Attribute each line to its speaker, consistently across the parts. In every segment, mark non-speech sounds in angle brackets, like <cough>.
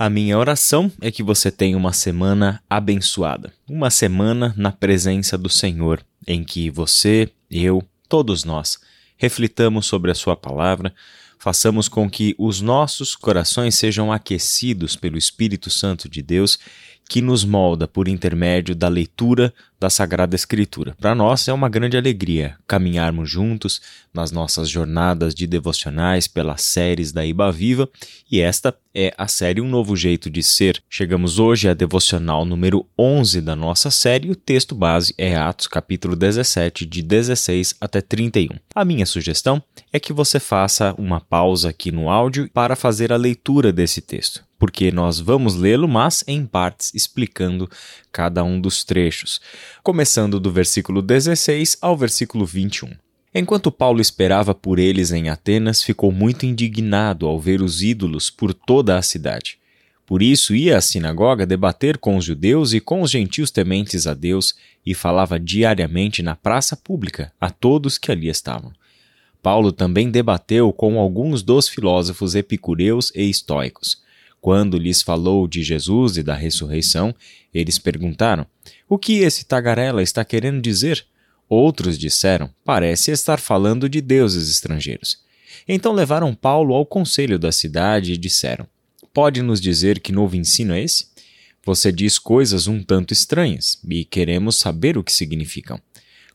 Speaker 1: A minha oração é que você tenha uma semana abençoada, uma semana na presença do Senhor, em que você, eu, todos nós, reflitamos sobre a Sua palavra, façamos com que os nossos corações sejam aquecidos pelo Espírito Santo de Deus que nos molda por intermédio da leitura da Sagrada Escritura. Para nós é uma grande alegria caminharmos juntos nas nossas jornadas de devocionais pelas séries da Iba Viva, e esta é a série Um Novo Jeito de Ser. Chegamos hoje à devocional número 11 da nossa série e o texto base é Atos capítulo 17, de 16 até 31. A minha sugestão é que você faça uma pausa aqui no áudio para fazer a leitura desse texto porque nós vamos lê-lo, mas em partes explicando cada um dos trechos, começando do versículo 16 ao versículo 21. Enquanto Paulo esperava por eles em Atenas, ficou muito indignado ao ver os ídolos por toda a cidade. Por isso ia à sinagoga debater com os judeus e com os gentios tementes a Deus e falava diariamente na praça pública a todos que ali estavam. Paulo também debateu com alguns dos filósofos epicureus e estoicos. Quando lhes falou de Jesus e da ressurreição, eles perguntaram: O que esse tagarela está querendo dizer? Outros disseram: Parece estar falando de deuses estrangeiros. Então levaram Paulo ao conselho da cidade e disseram: Pode nos dizer que novo ensino é esse? Você diz coisas um tanto estranhas e queremos saber o que significam.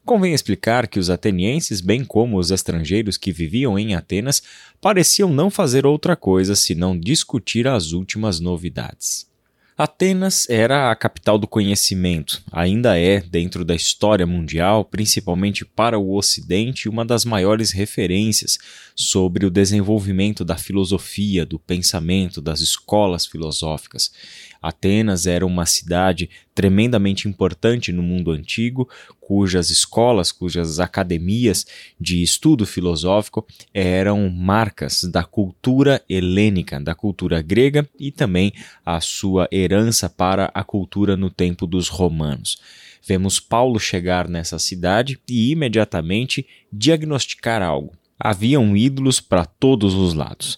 Speaker 1: Convém explicar que os atenienses, bem como os estrangeiros que viviam em Atenas, pareciam não fazer outra coisa senão discutir as últimas novidades. Atenas era a capital do conhecimento, ainda é, dentro da história mundial, principalmente para o Ocidente, uma das maiores referências sobre o desenvolvimento da filosofia, do pensamento, das escolas filosóficas. Atenas era uma cidade tremendamente importante no mundo antigo, cujas escolas, cujas academias de estudo filosófico eram marcas da cultura helênica, da cultura grega e também a sua herança para a cultura no tempo dos romanos. Vemos Paulo chegar nessa cidade e imediatamente diagnosticar algo. Haviam ídolos para todos os lados.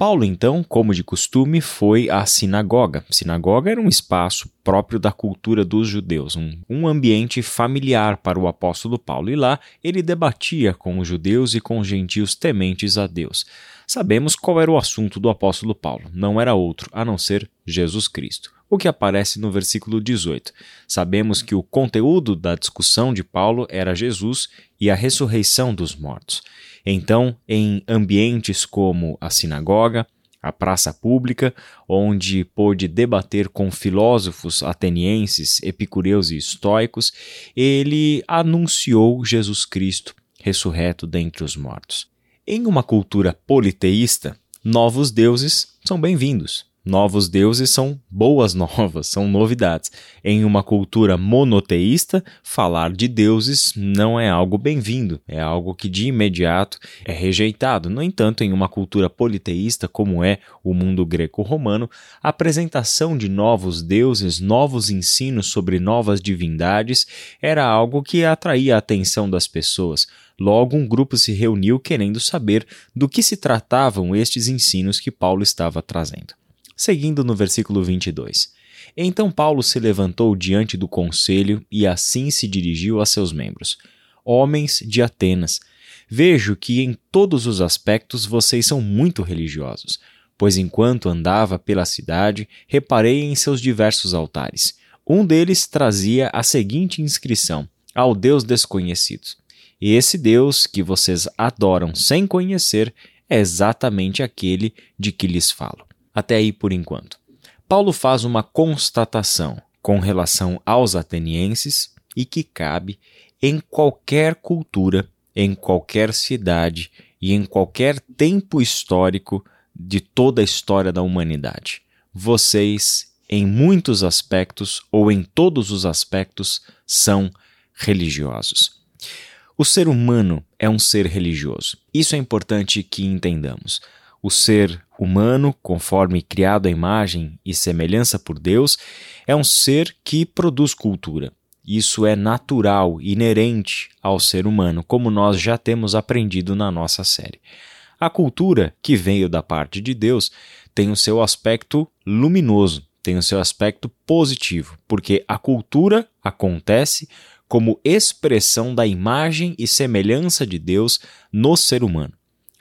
Speaker 1: Paulo, então, como de costume, foi à sinagoga. Sinagoga era um espaço próprio da cultura dos judeus, um, um, ambiente familiar para o apóstolo Paulo, e lá ele debatia com os judeus e com os gentios tementes a Deus. Sabemos qual era o assunto do apóstolo Paulo, não era outro a não ser Jesus Cristo o que aparece no versículo 18. Sabemos que o conteúdo da discussão de Paulo era Jesus e a ressurreição dos mortos. Então, em ambientes como a sinagoga, a praça pública, onde pôde debater com filósofos atenienses, epicureus e estoicos, ele anunciou Jesus Cristo ressurreto dentre os mortos. Em uma cultura politeísta, novos deuses são bem-vindos. Novos deuses são boas <laughs> novas, são novidades. Em uma cultura monoteísta, falar de deuses não é algo bem-vindo, é algo que de imediato é rejeitado. No entanto, em uma cultura politeísta, como é o mundo greco-romano, a apresentação de novos deuses, novos ensinos sobre novas divindades era algo que atraía a atenção das pessoas. Logo, um grupo se reuniu querendo saber do que se tratavam estes ensinos que Paulo estava trazendo seguindo no versículo 22. Então Paulo se levantou diante do conselho e assim se dirigiu a seus membros: Homens de Atenas, vejo que em todos os aspectos vocês são muito religiosos, pois enquanto andava pela cidade, reparei em seus diversos altares. Um deles trazia a seguinte inscrição: Ao Deus desconhecido. E esse Deus que vocês adoram sem conhecer é exatamente aquele de que lhes falo. Até aí por enquanto. Paulo faz uma constatação com relação aos atenienses e que cabe em qualquer cultura, em qualquer cidade e em qualquer tempo histórico de toda a história da humanidade. Vocês, em muitos aspectos ou em todos os aspectos, são religiosos. O ser humano é um ser religioso. Isso é importante que entendamos. O ser humano, conforme criado à imagem e semelhança por Deus, é um ser que produz cultura. Isso é natural, inerente ao ser humano, como nós já temos aprendido na nossa série. A cultura, que veio da parte de Deus, tem o seu aspecto luminoso, tem o seu aspecto positivo, porque a cultura acontece como expressão da imagem e semelhança de Deus no ser humano.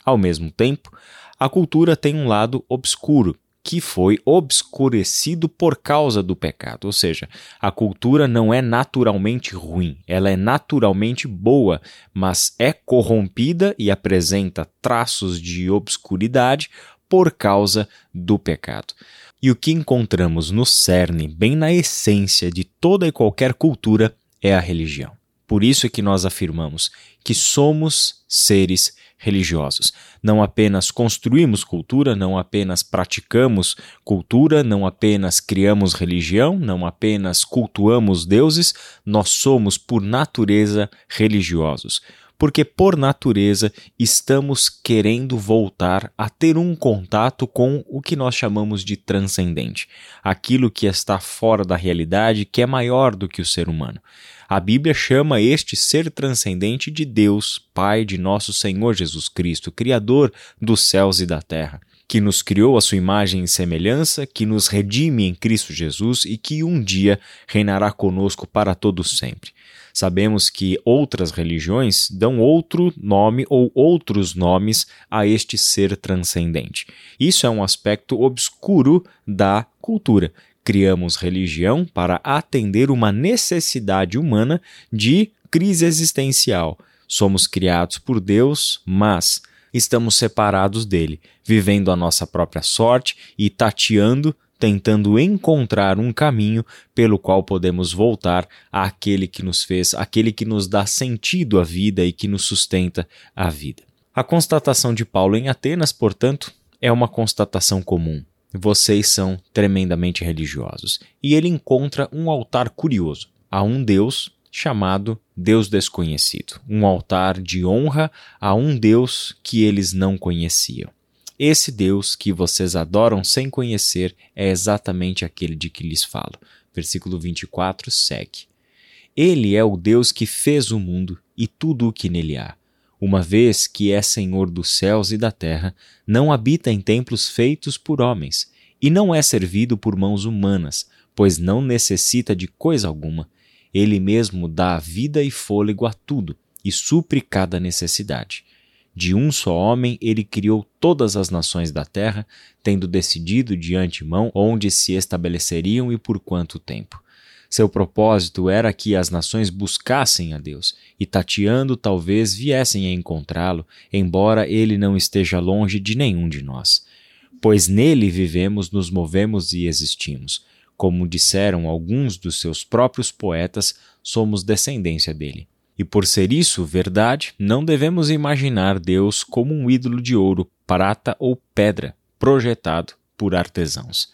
Speaker 1: Ao mesmo tempo, a cultura tem um lado obscuro, que foi obscurecido por causa do pecado. Ou seja, a cultura não é naturalmente ruim, ela é naturalmente boa, mas é corrompida e apresenta traços de obscuridade por causa do pecado. E o que encontramos no cerne, bem na essência de toda e qualquer cultura, é a religião. Por isso é que nós afirmamos que somos seres religiosos. Não apenas construímos cultura, não apenas praticamos cultura, não apenas criamos religião, não apenas cultuamos deuses, nós somos, por natureza, religiosos. Porque, por natureza, estamos querendo voltar a ter um contato com o que nós chamamos de transcendente, aquilo que está fora da realidade, que é maior do que o ser humano. A Bíblia chama este ser transcendente de Deus, Pai de nosso Senhor Jesus Cristo, Criador dos céus e da terra, que nos criou a sua imagem e semelhança, que nos redime em Cristo Jesus e que um dia reinará conosco para todo sempre. Sabemos que outras religiões dão outro nome ou outros nomes a este ser transcendente. Isso é um aspecto obscuro da cultura criamos religião para atender uma necessidade humana de crise existencial. Somos criados por Deus, mas estamos separados dele, vivendo a nossa própria sorte e tateando, tentando encontrar um caminho pelo qual podemos voltar àquele que nos fez, aquele que nos dá sentido à vida e que nos sustenta a vida. A constatação de Paulo em Atenas, portanto, é uma constatação comum vocês são tremendamente religiosos. E ele encontra um altar curioso a um Deus chamado Deus desconhecido, um altar de honra a um Deus que eles não conheciam. Esse Deus que vocês adoram sem conhecer é exatamente aquele de que lhes falo. Versículo 24 segue. Ele é o Deus que fez o mundo e tudo o que nele há uma vez que é Senhor dos céus e da terra, não habita em templos feitos por homens, e não é servido por mãos humanas, pois não necessita de coisa alguma. Ele mesmo dá vida e fôlego a tudo, e supre cada necessidade. De um só homem ele criou todas as nações da terra, tendo decidido de antemão onde se estabeleceriam e por quanto tempo. Seu propósito era que as nações buscassem a Deus e, tateando, talvez viessem a encontrá-lo, embora ele não esteja longe de nenhum de nós. Pois nele vivemos, nos movemos e existimos. Como disseram alguns dos seus próprios poetas, somos descendência dele. E por ser isso verdade, não devemos imaginar Deus como um ídolo de ouro, prata ou pedra, projetado por artesãos.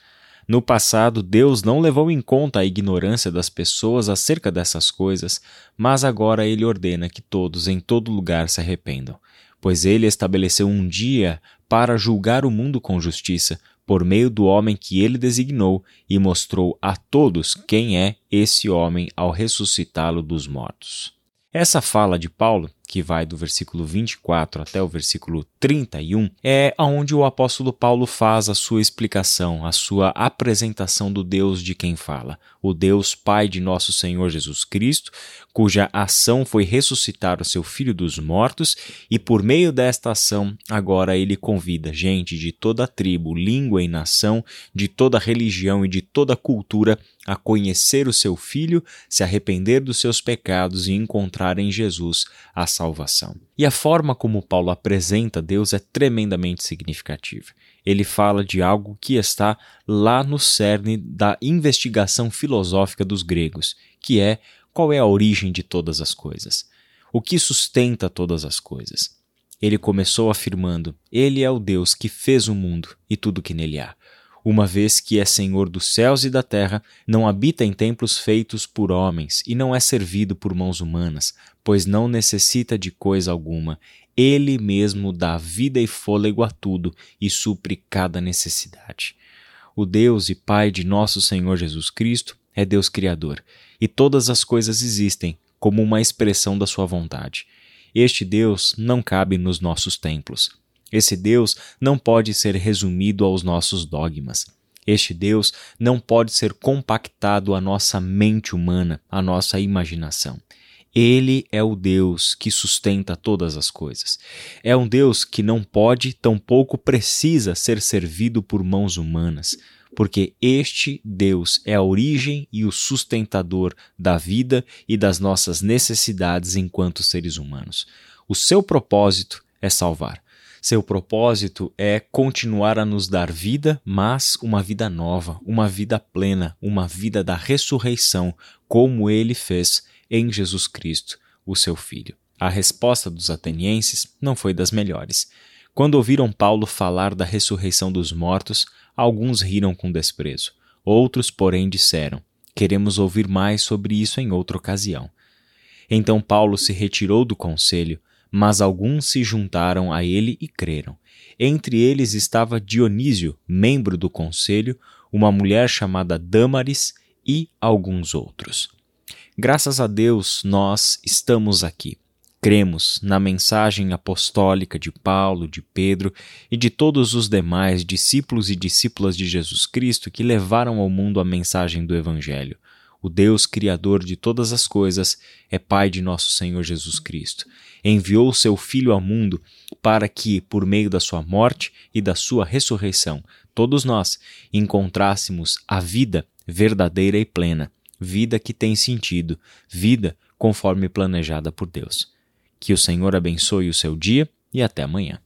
Speaker 1: No passado, Deus não levou em conta a ignorância das pessoas acerca dessas coisas, mas agora ele ordena que todos em todo lugar se arrependam, pois ele estabeleceu um dia para julgar o mundo com justiça, por meio do homem que ele designou, e mostrou a todos quem é esse homem ao ressuscitá-lo dos mortos. Essa fala de Paulo que vai do versículo 24 até o versículo 31, é onde o apóstolo Paulo faz a sua explicação, a sua apresentação do Deus de quem fala, o Deus Pai de nosso Senhor Jesus Cristo, cuja ação foi ressuscitar o seu Filho dos mortos, e por meio desta ação, agora ele convida gente de toda tribo, língua e nação, de toda religião e de toda cultura a conhecer o seu Filho, se arrepender dos seus pecados e encontrar em Jesus a salvação. E a forma como Paulo apresenta Deus é tremendamente significativa. Ele fala de algo que está lá no cerne da investigação filosófica dos gregos, que é qual é a origem de todas as coisas, o que sustenta todas as coisas. Ele começou afirmando: Ele é o Deus que fez o mundo e tudo que nele há uma vez que é Senhor dos céus e da terra, não habita em templos feitos por homens e não é servido por mãos humanas, pois não necessita de coisa alguma. Ele mesmo dá vida e fôlego a tudo e supre cada necessidade. O Deus e Pai de nosso Senhor Jesus Cristo é Deus Criador, e todas as coisas existem como uma expressão da sua vontade. Este Deus não cabe nos nossos templos Esse Deus não pode ser resumido aos nossos dogmas. Este Deus não pode ser compactado à nossa mente humana, à nossa imaginação. Ele é o Deus que sustenta todas as coisas. É um Deus que não pode, tampouco precisa ser servido por mãos humanas, porque este Deus é a origem e o sustentador da vida e das nossas necessidades enquanto seres humanos. O seu propósito é salvar. Seu propósito é continuar a nos dar vida, mas uma vida nova, uma vida plena, uma vida da ressurreição, como ele fez em Jesus Cristo, o seu Filho. A resposta dos atenienses não foi das melhores. Quando ouviram Paulo falar da ressurreição dos mortos, alguns riram com desprezo. Outros, porém, disseram: Queremos ouvir mais sobre isso em outra ocasião. Então Paulo se retirou do conselho mas alguns se juntaram a ele e creram. Entre eles estava Dionísio, membro do conselho, uma mulher chamada Dâmaris e alguns outros. Graças a Deus, nós estamos aqui. Cremos na mensagem apostólica de Paulo, de Pedro e de todos os demais discípulos e discípulas de Jesus Cristo que levaram ao mundo a mensagem do Evangelho. O Deus Criador de todas as coisas é Pai de nosso Senhor Jesus Cristo. Enviou seu Filho ao mundo para que, por meio da sua morte e da sua ressurreição, todos nós encontrássemos a vida verdadeira e plena, vida que tem sentido, vida conforme planejada por Deus. Que o Senhor abençoe o seu dia e até amanhã.